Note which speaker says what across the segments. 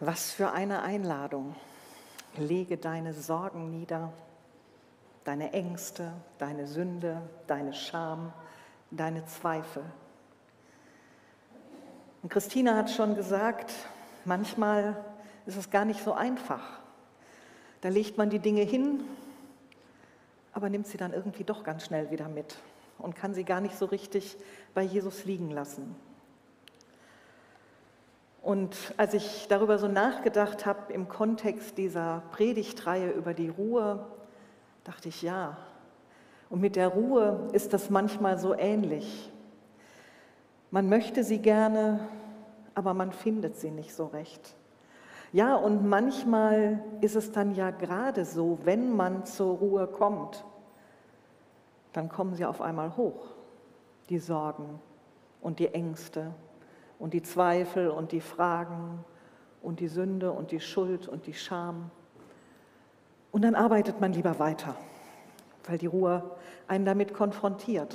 Speaker 1: Was für eine Einladung. Lege deine Sorgen nieder, deine Ängste, deine Sünde, deine Scham, deine Zweifel. Und Christina hat schon gesagt, manchmal ist es gar nicht so einfach. Da legt man die Dinge hin, aber nimmt sie dann irgendwie doch ganz schnell wieder mit und kann sie gar nicht so richtig bei Jesus liegen lassen. Und als ich darüber so nachgedacht habe im Kontext dieser Predigtreihe über die Ruhe, dachte ich, ja, und mit der Ruhe ist das manchmal so ähnlich. Man möchte sie gerne, aber man findet sie nicht so recht. Ja, und manchmal ist es dann ja gerade so, wenn man zur Ruhe kommt, dann kommen sie auf einmal hoch, die Sorgen und die Ängste und die Zweifel und die Fragen und die Sünde und die Schuld und die Scham. Und dann arbeitet man lieber weiter, weil die Ruhe einen damit konfrontiert.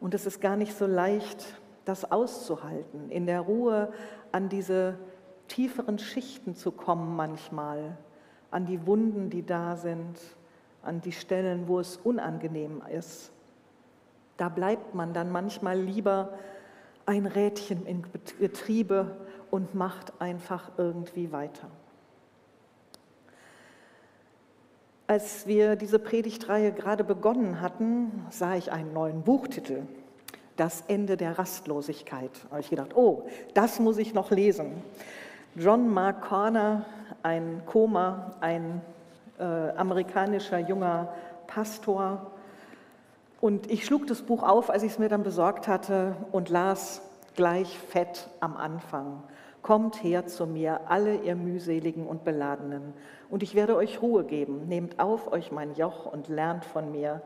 Speaker 1: Und es ist gar nicht so leicht, das auszuhalten, in der Ruhe an diese tieferen Schichten zu kommen manchmal, an die Wunden, die da sind, an die Stellen, wo es unangenehm ist. Da bleibt man dann manchmal lieber ein Rädchen im Getriebe und macht einfach irgendwie weiter. Als wir diese Predigtreihe gerade begonnen hatten, sah ich einen neuen Buchtitel, Das Ende der Rastlosigkeit. Da habe ich gedacht, oh, das muss ich noch lesen. John Mark Corner, ein Koma, ein äh, amerikanischer junger Pastor, und ich schlug das Buch auf, als ich es mir dann besorgt hatte und las gleich fett am Anfang. Kommt her zu mir, alle ihr mühseligen und beladenen, und ich werde euch Ruhe geben. Nehmt auf euch mein Joch und lernt von mir,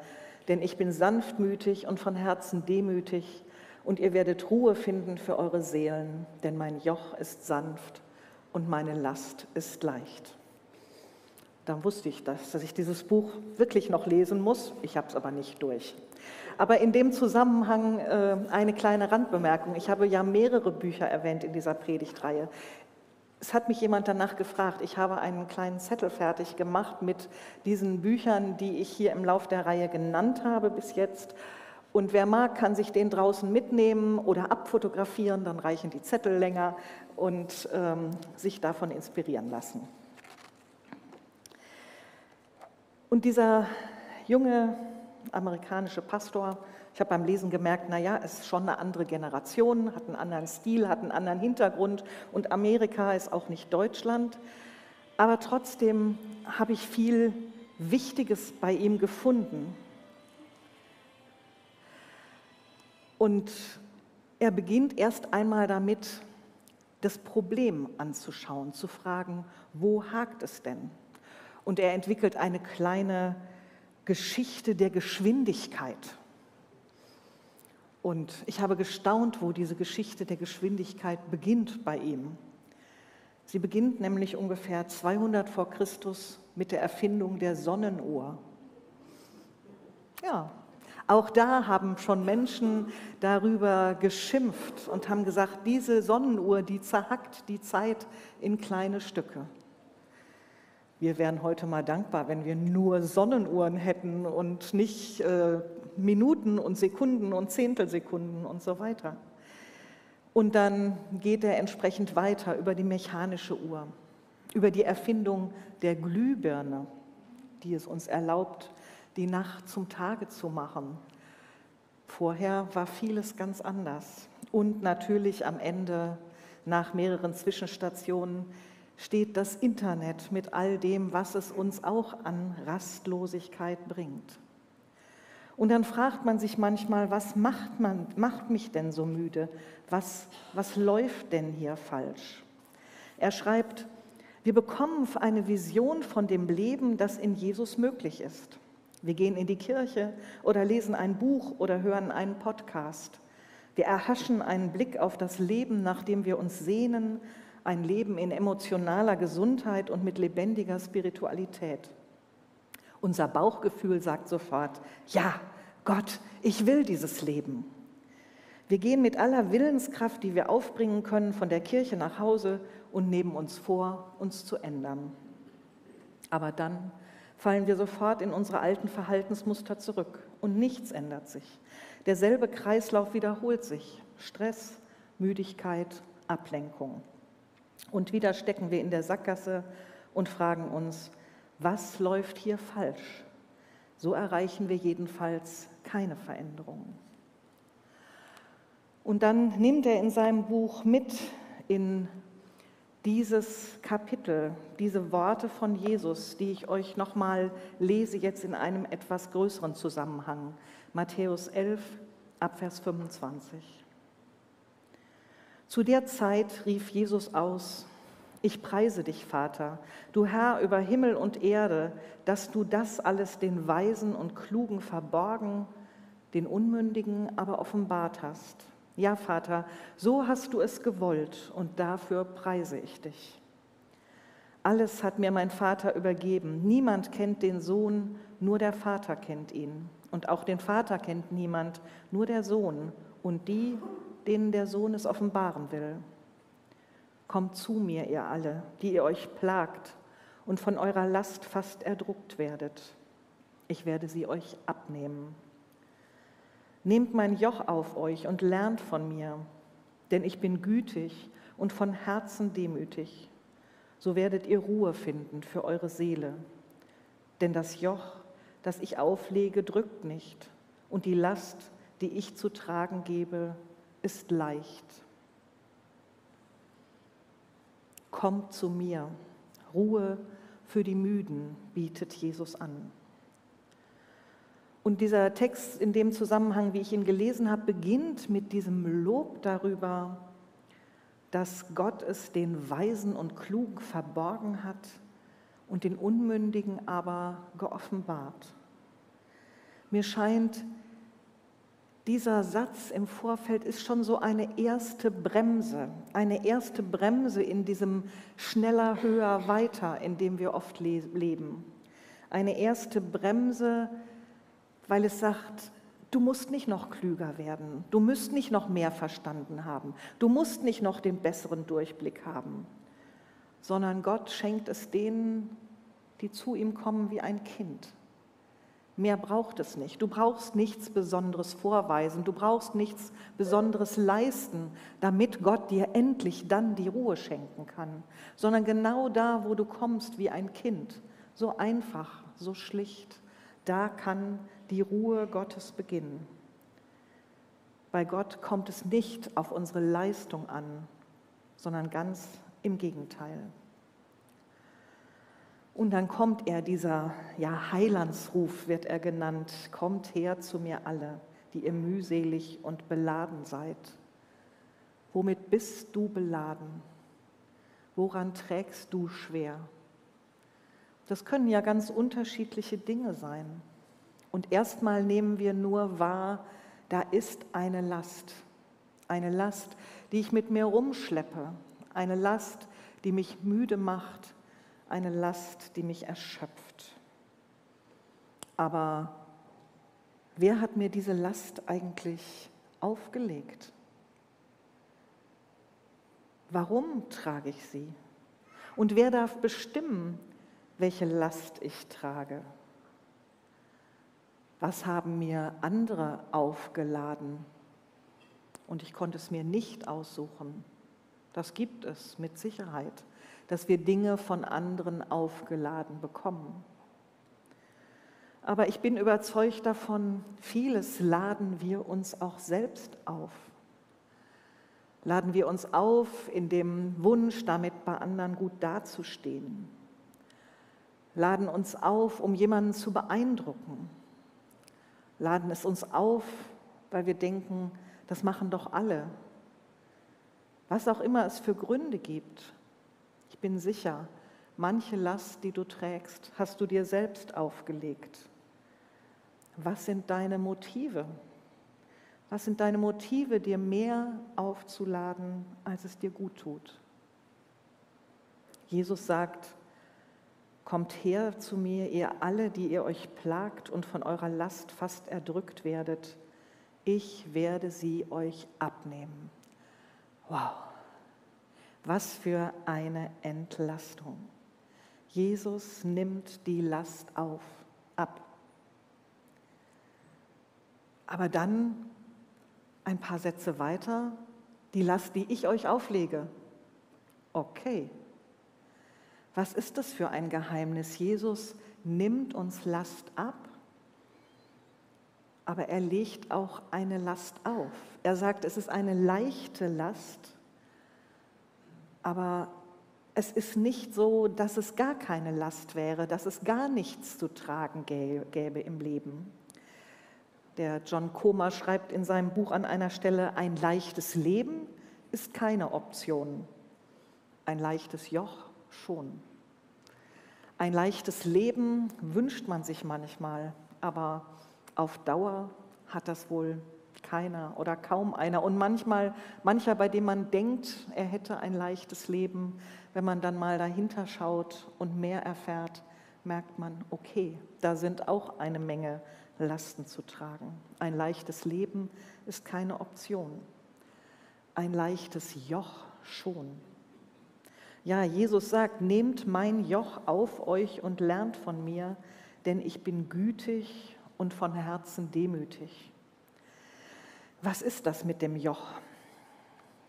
Speaker 1: denn ich bin sanftmütig und von Herzen demütig, und ihr werdet Ruhe finden für eure Seelen, denn mein Joch ist sanft und meine Last ist leicht. Dann wusste ich das, dass ich dieses Buch wirklich noch lesen muss. Ich habe es aber nicht durch. Aber in dem Zusammenhang äh, eine kleine Randbemerkung. Ich habe ja mehrere Bücher erwähnt in dieser Predigtreihe. Es hat mich jemand danach gefragt. Ich habe einen kleinen Zettel fertig gemacht mit diesen Büchern, die ich hier im Lauf der Reihe genannt habe bis jetzt. Und wer mag, kann sich den draußen mitnehmen oder abfotografieren, dann reichen die Zettel länger und ähm, sich davon inspirieren lassen. Und dieser junge amerikanische Pastor, ich habe beim Lesen gemerkt, naja, es ist schon eine andere Generation, hat einen anderen Stil, hat einen anderen Hintergrund und Amerika ist auch nicht Deutschland. Aber trotzdem habe ich viel Wichtiges bei ihm gefunden. Und er beginnt erst einmal damit, das Problem anzuschauen, zu fragen, wo hakt es denn? Und er entwickelt eine kleine Geschichte der Geschwindigkeit. Und ich habe gestaunt, wo diese Geschichte der Geschwindigkeit beginnt bei ihm. Sie beginnt nämlich ungefähr 200 vor Christus mit der Erfindung der Sonnenuhr. Ja, auch da haben schon Menschen darüber geschimpft und haben gesagt, diese Sonnenuhr, die zerhackt die Zeit in kleine Stücke. Wir wären heute mal dankbar, wenn wir nur Sonnenuhren hätten und nicht äh, Minuten und Sekunden und Zehntelsekunden und so weiter. Und dann geht er entsprechend weiter über die mechanische Uhr, über die Erfindung der Glühbirne, die es uns erlaubt, die Nacht zum Tage zu machen. Vorher war vieles ganz anders. Und natürlich am Ende, nach mehreren Zwischenstationen, steht das Internet mit all dem, was es uns auch an Rastlosigkeit bringt. Und dann fragt man sich manchmal, was macht, man, macht mich denn so müde? Was, was läuft denn hier falsch? Er schreibt, wir bekommen eine Vision von dem Leben, das in Jesus möglich ist. Wir gehen in die Kirche oder lesen ein Buch oder hören einen Podcast. Wir erhaschen einen Blick auf das Leben, nach dem wir uns sehnen ein Leben in emotionaler Gesundheit und mit lebendiger Spiritualität. Unser Bauchgefühl sagt sofort, ja, Gott, ich will dieses Leben. Wir gehen mit aller Willenskraft, die wir aufbringen können, von der Kirche nach Hause und nehmen uns vor, uns zu ändern. Aber dann fallen wir sofort in unsere alten Verhaltensmuster zurück und nichts ändert sich. Derselbe Kreislauf wiederholt sich. Stress, Müdigkeit, Ablenkung. Und wieder stecken wir in der Sackgasse und fragen uns, was läuft hier falsch? So erreichen wir jedenfalls keine Veränderung. Und dann nimmt er in seinem Buch mit in dieses Kapitel, diese Worte von Jesus, die ich euch nochmal lese, jetzt in einem etwas größeren Zusammenhang. Matthäus 11, Abvers 25. Zu der Zeit rief Jesus aus, ich preise dich, Vater, du Herr über Himmel und Erde, dass du das alles den Weisen und Klugen verborgen, den Unmündigen aber offenbart hast. Ja, Vater, so hast du es gewollt und dafür preise ich dich. Alles hat mir mein Vater übergeben. Niemand kennt den Sohn, nur der Vater kennt ihn. Und auch den Vater kennt niemand, nur der Sohn und die, denen der Sohn es offenbaren will. Kommt zu mir, ihr alle, die ihr euch plagt und von eurer Last fast erdruckt werdet. Ich werde sie euch abnehmen. Nehmt mein Joch auf euch und lernt von mir, denn ich bin gütig und von Herzen demütig. So werdet ihr Ruhe finden für eure Seele. Denn das Joch, das ich auflege, drückt nicht, und die Last, die ich zu tragen gebe, ist leicht. Kommt zu mir, Ruhe für die Müden bietet Jesus an. Und dieser Text in dem Zusammenhang, wie ich ihn gelesen habe, beginnt mit diesem Lob darüber, dass Gott es den Weisen und Klugen verborgen hat und den Unmündigen aber geoffenbart. Mir scheint, dieser Satz im Vorfeld ist schon so eine erste Bremse, eine erste Bremse in diesem schneller, höher, weiter, in dem wir oft leben. Eine erste Bremse, weil es sagt, du musst nicht noch klüger werden, du musst nicht noch mehr verstanden haben, du musst nicht noch den besseren Durchblick haben, sondern Gott schenkt es denen, die zu ihm kommen wie ein Kind. Mehr braucht es nicht. Du brauchst nichts Besonderes vorweisen, du brauchst nichts Besonderes leisten, damit Gott dir endlich dann die Ruhe schenken kann, sondern genau da, wo du kommst wie ein Kind, so einfach, so schlicht, da kann die Ruhe Gottes beginnen. Bei Gott kommt es nicht auf unsere Leistung an, sondern ganz im Gegenteil. Und dann kommt er, dieser ja, Heilandsruf wird er genannt, kommt her zu mir alle, die ihr mühselig und beladen seid. Womit bist du beladen? Woran trägst du schwer? Das können ja ganz unterschiedliche Dinge sein. Und erstmal nehmen wir nur wahr, da ist eine Last. Eine Last, die ich mit mir rumschleppe. Eine Last, die mich müde macht. Eine Last, die mich erschöpft. Aber wer hat mir diese Last eigentlich aufgelegt? Warum trage ich sie? Und wer darf bestimmen, welche Last ich trage? was haben mir andere aufgeladen und ich konnte es mir nicht aussuchen. Das gibt es mit Sicherheit, dass wir Dinge von anderen aufgeladen bekommen. Aber ich bin überzeugt davon, vieles laden wir uns auch selbst auf. Laden wir uns auf in dem Wunsch, damit bei anderen gut dazustehen. Laden uns auf, um jemanden zu beeindrucken laden es uns auf, weil wir denken, das machen doch alle. Was auch immer es für Gründe gibt, ich bin sicher, manche Last, die du trägst, hast du dir selbst aufgelegt. Was sind deine Motive? Was sind deine Motive, dir mehr aufzuladen, als es dir gut tut? Jesus sagt, Kommt her zu mir, ihr alle, die ihr euch plagt und von eurer Last fast erdrückt werdet. ich werde sie euch abnehmen. Wow, was für eine Entlastung. Jesus nimmt die Last auf, ab. Aber dann ein paar Sätze weiter, die Last, die ich euch auflege. Okay. Was ist das für ein Geheimnis? Jesus nimmt uns Last ab, aber er legt auch eine Last auf. Er sagt, es ist eine leichte Last, aber es ist nicht so, dass es gar keine Last wäre, dass es gar nichts zu tragen gäbe im Leben. Der John Comer schreibt in seinem Buch an einer Stelle, ein leichtes Leben ist keine Option, ein leichtes Joch schon. Ein leichtes Leben wünscht man sich manchmal, aber auf Dauer hat das wohl keiner oder kaum einer. Und manchmal, mancher, bei dem man denkt, er hätte ein leichtes Leben, wenn man dann mal dahinter schaut und mehr erfährt, merkt man, okay, da sind auch eine Menge Lasten zu tragen. Ein leichtes Leben ist keine Option. Ein leichtes Joch schon. Ja, Jesus sagt, nehmt mein Joch auf euch und lernt von mir, denn ich bin gütig und von Herzen demütig. Was ist das mit dem Joch?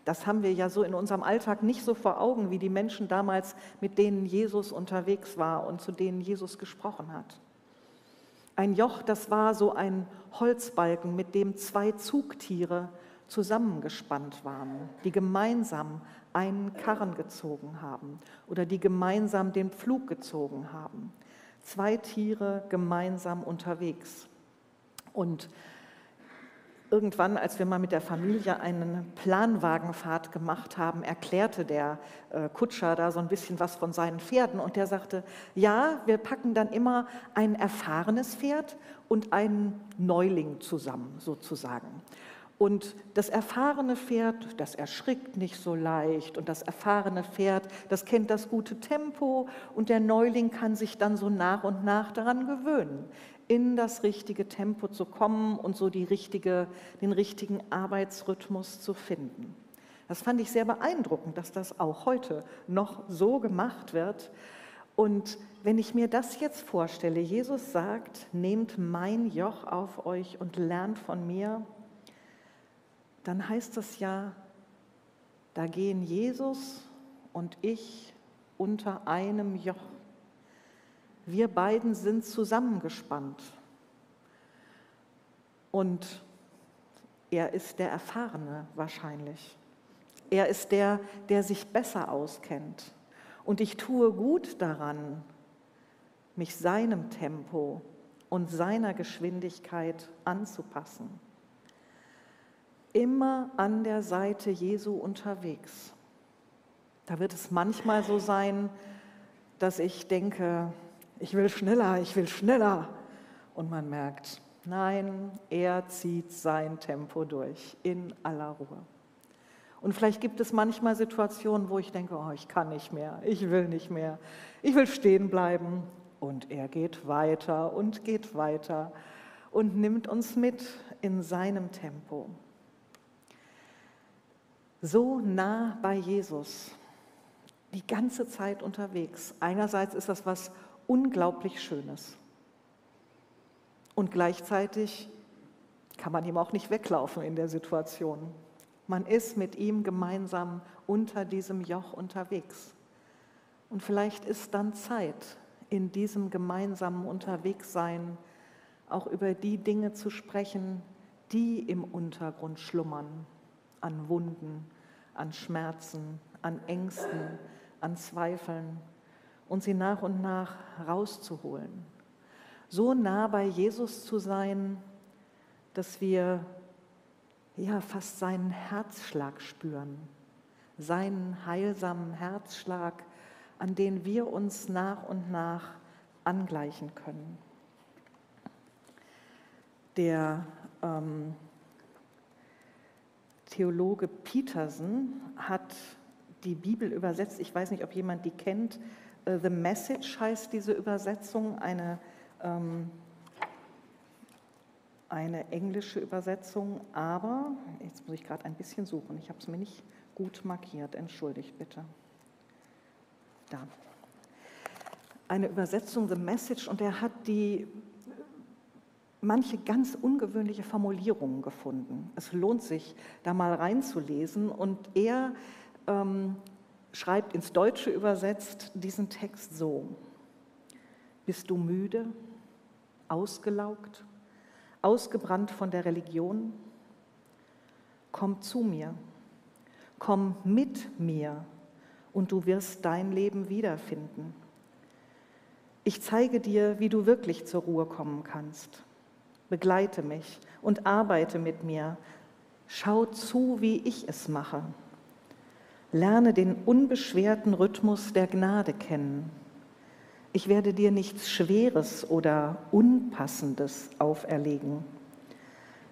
Speaker 1: Das haben wir ja so in unserem Alltag nicht so vor Augen wie die Menschen damals, mit denen Jesus unterwegs war und zu denen Jesus gesprochen hat. Ein Joch, das war so ein Holzbalken, mit dem zwei Zugtiere zusammengespannt waren, die gemeinsam einen Karren gezogen haben oder die gemeinsam den Pflug gezogen haben. Zwei Tiere gemeinsam unterwegs. Und irgendwann, als wir mal mit der Familie eine Planwagenfahrt gemacht haben, erklärte der äh, Kutscher da so ein bisschen was von seinen Pferden und der sagte, ja, wir packen dann immer ein erfahrenes Pferd und einen Neuling zusammen, sozusagen. Und das erfahrene Pferd, das erschrickt nicht so leicht und das erfahrene Pferd, das kennt das gute Tempo und der Neuling kann sich dann so nach und nach daran gewöhnen in das richtige Tempo zu kommen und so richtige, den richtigen Arbeitsrhythmus zu finden. Das fand ich sehr beeindruckend, dass das auch heute noch so gemacht wird. Und wenn ich mir das jetzt vorstelle, Jesus sagt, nehmt mein Joch auf euch und lernt von mir, dann heißt das ja, da gehen Jesus und ich unter einem Joch. Wir beiden sind zusammengespannt. Und er ist der Erfahrene wahrscheinlich. Er ist der, der sich besser auskennt. Und ich tue gut daran, mich seinem Tempo und seiner Geschwindigkeit anzupassen. Immer an der Seite Jesu unterwegs. Da wird es manchmal so sein, dass ich denke, ich will schneller, ich will schneller. Und man merkt, nein, er zieht sein Tempo durch in aller Ruhe. Und vielleicht gibt es manchmal Situationen, wo ich denke, oh, ich kann nicht mehr, ich will nicht mehr, ich will stehen bleiben. Und er geht weiter und geht weiter und nimmt uns mit in seinem Tempo. So nah bei Jesus, die ganze Zeit unterwegs. Einerseits ist das was unglaublich Schönes. Und gleichzeitig kann man ihm auch nicht weglaufen in der Situation. Man ist mit ihm gemeinsam unter diesem Joch unterwegs. Und vielleicht ist dann Zeit, in diesem gemeinsamen Unterwegssein auch über die Dinge zu sprechen, die im Untergrund schlummern, an Wunden, an Schmerzen, an Ängsten, an Zweifeln, und sie nach und nach rauszuholen. So nah bei Jesus zu sein, dass wir ja fast seinen Herzschlag spüren, seinen heilsamen Herzschlag, an den wir uns nach und nach angleichen können. Der ähm, Theologe Petersen hat die Bibel übersetzt. Ich weiß nicht, ob jemand die kennt. Äh, The Message heißt diese Übersetzung, eine, ähm, eine englische Übersetzung, aber jetzt muss ich gerade ein bisschen suchen. Ich habe es mir nicht gut markiert. Entschuldigt bitte. Da. Eine Übersetzung, The Message, und er hat die manche ganz ungewöhnliche Formulierungen gefunden. Es lohnt sich, da mal reinzulesen. Und er ähm, schreibt ins Deutsche übersetzt diesen Text so. Bist du müde, ausgelaugt, ausgebrannt von der Religion? Komm zu mir, komm mit mir und du wirst dein Leben wiederfinden. Ich zeige dir, wie du wirklich zur Ruhe kommen kannst. Begleite mich und arbeite mit mir. Schau zu, wie ich es mache. Lerne den unbeschwerten Rhythmus der Gnade kennen. Ich werde dir nichts Schweres oder Unpassendes auferlegen.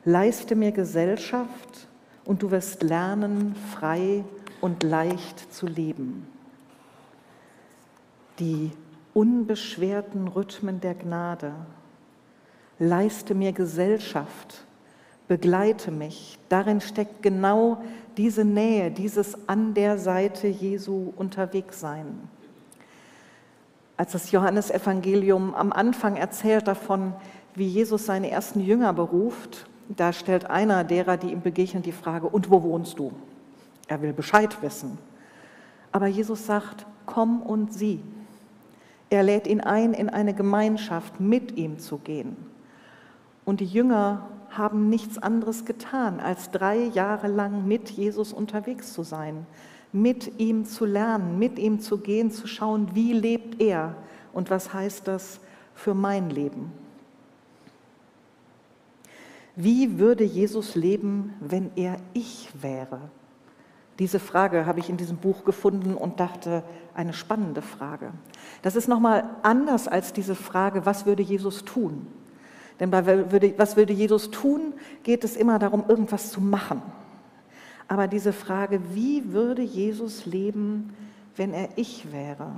Speaker 1: Leiste mir Gesellschaft und du wirst lernen, frei und leicht zu leben. Die unbeschwerten Rhythmen der Gnade. Leiste mir Gesellschaft, begleite mich. Darin steckt genau diese Nähe, dieses an der Seite Jesu unterwegs sein als das Johannesevangelium am Anfang erzählt davon, wie Jesus seine ersten Jünger beruft, da stellt einer derer, die ihm begegnen, die Frage, und wo wohnst du? Er will Bescheid wissen. Aber Jesus sagt, komm und sieh. Er lädt ihn ein, in eine Gemeinschaft mit ihm zu gehen. Und die Jünger haben nichts anderes getan, als drei Jahre lang mit Jesus unterwegs zu sein mit ihm zu lernen, mit ihm zu gehen, zu schauen, wie lebt er und was heißt das für mein Leben. Wie würde Jesus leben, wenn er ich wäre? Diese Frage habe ich in diesem Buch gefunden und dachte, eine spannende Frage. Das ist nochmal anders als diese Frage, was würde Jesus tun? Denn bei was würde Jesus tun, geht es immer darum, irgendwas zu machen. Aber diese Frage, wie würde Jesus leben, wenn er ich wäre?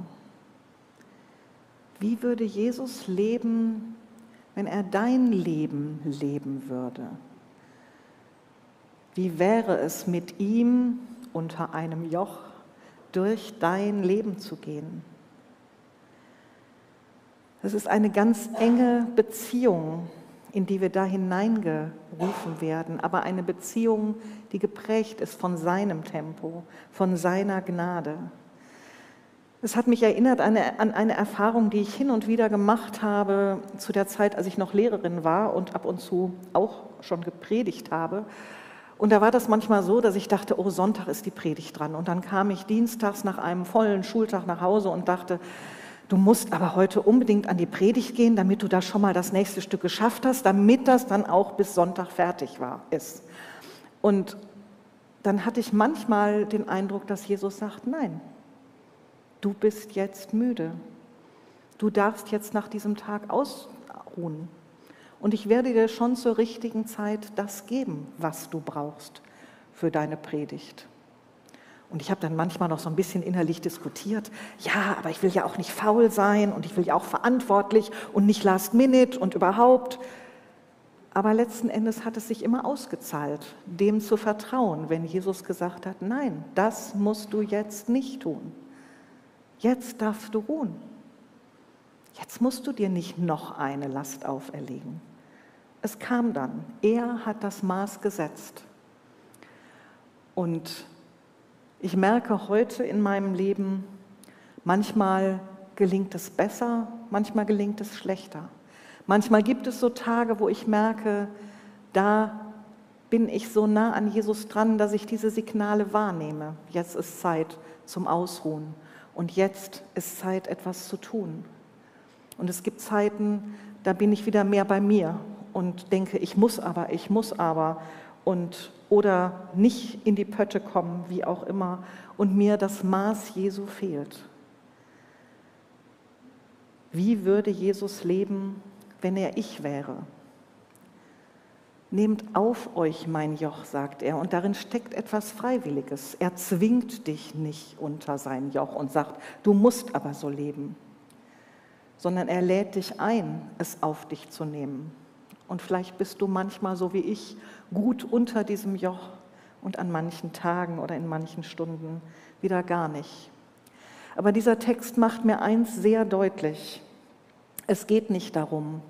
Speaker 1: Wie würde Jesus leben, wenn er dein Leben leben würde? Wie wäre es mit ihm unter einem Joch durch dein Leben zu gehen? Es ist eine ganz enge Beziehung, in die wir da hineingerufen werden, aber eine Beziehung, die geprägt ist von seinem Tempo, von seiner Gnade. Es hat mich erinnert an eine, an eine Erfahrung, die ich hin und wieder gemacht habe zu der Zeit, als ich noch Lehrerin war und ab und zu auch schon gepredigt habe. Und da war das manchmal so, dass ich dachte, oh, Sonntag ist die Predigt dran. Und dann kam ich dienstags nach einem vollen Schultag nach Hause und dachte, Du musst aber heute unbedingt an die Predigt gehen, damit du da schon mal das nächste Stück geschafft hast, damit das dann auch bis Sonntag fertig war, ist. Und dann hatte ich manchmal den Eindruck, dass Jesus sagt, nein, du bist jetzt müde. Du darfst jetzt nach diesem Tag ausruhen. Und ich werde dir schon zur richtigen Zeit das geben, was du brauchst für deine Predigt. Und ich habe dann manchmal noch so ein bisschen innerlich diskutiert, ja, aber ich will ja auch nicht faul sein und ich will ja auch verantwortlich und nicht last minute und überhaupt. Aber letzten Endes hat es sich immer ausgezahlt, dem zu vertrauen, wenn Jesus gesagt hat, nein, das musst du jetzt nicht tun. Jetzt darfst du ruhen. Jetzt musst du dir nicht noch eine Last auferlegen. Es kam dann. Er hat das Maß gesetzt. Und ich merke heute in meinem Leben, manchmal gelingt es besser, manchmal gelingt es schlechter. Manchmal gibt es so Tage, wo ich merke, da bin ich so nah an Jesus dran, dass ich diese Signale wahrnehme. Jetzt ist Zeit zum Ausruhen und jetzt ist Zeit, etwas zu tun. Und es gibt Zeiten, da bin ich wieder mehr bei mir und denke, ich muss aber, ich muss aber und oder nicht in die Pötte kommen, wie auch immer, und mir das Maß Jesu fehlt. Wie würde Jesus leben, wenn er ich wäre? Nehmt auf euch mein Joch, sagt er, und darin steckt etwas Freiwilliges. Er zwingt dich nicht unter sein Joch und sagt, du musst aber so leben, sondern er lädt dich ein, es auf dich zu nehmen. Und vielleicht bist du manchmal so wie ich gut unter diesem Joch und an manchen Tagen oder in manchen Stunden wieder gar nicht. Aber dieser Text macht mir eins sehr deutlich. Es geht nicht darum,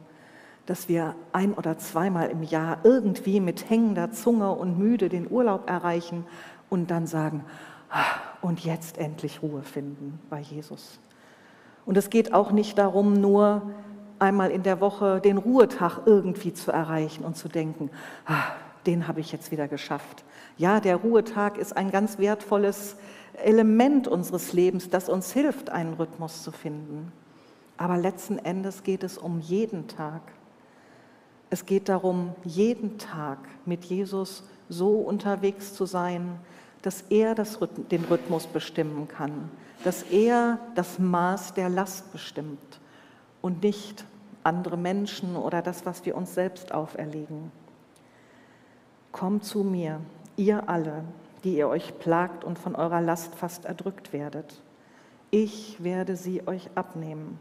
Speaker 1: dass wir ein oder zweimal im Jahr irgendwie mit hängender Zunge und müde den Urlaub erreichen und dann sagen, ah, und jetzt endlich Ruhe finden bei Jesus. Und es geht auch nicht darum, nur einmal in der Woche den Ruhetag irgendwie zu erreichen und zu denken, ah, den habe ich jetzt wieder geschafft. Ja, der Ruhetag ist ein ganz wertvolles Element unseres Lebens, das uns hilft, einen Rhythmus zu finden. Aber letzten Endes geht es um jeden Tag. Es geht darum, jeden Tag mit Jesus so unterwegs zu sein, dass er das, den Rhythmus bestimmen kann, dass er das Maß der Last bestimmt und nicht andere Menschen oder das, was wir uns selbst auferlegen. Kommt zu mir, ihr alle, die ihr euch plagt und von eurer Last fast erdrückt werdet. Ich werde sie euch abnehmen.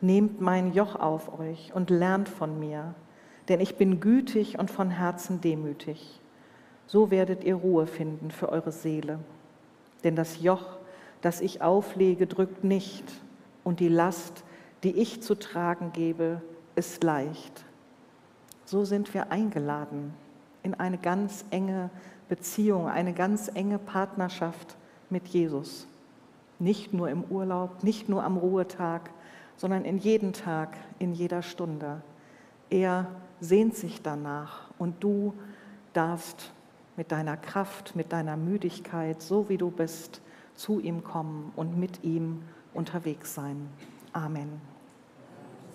Speaker 1: Nehmt mein Joch auf euch und lernt von mir, denn ich bin gütig und von Herzen demütig. So werdet ihr Ruhe finden für eure Seele. Denn das Joch, das ich auflege, drückt nicht, und die Last, die ich zu tragen gebe, ist leicht. So sind wir eingeladen in eine ganz enge Beziehung, eine ganz enge Partnerschaft mit Jesus. Nicht nur im Urlaub, nicht nur am Ruhetag, sondern in jeden Tag, in jeder Stunde. Er sehnt sich danach und du darfst mit deiner Kraft, mit deiner Müdigkeit, so wie du bist, zu ihm kommen und mit ihm unterwegs sein. Amen.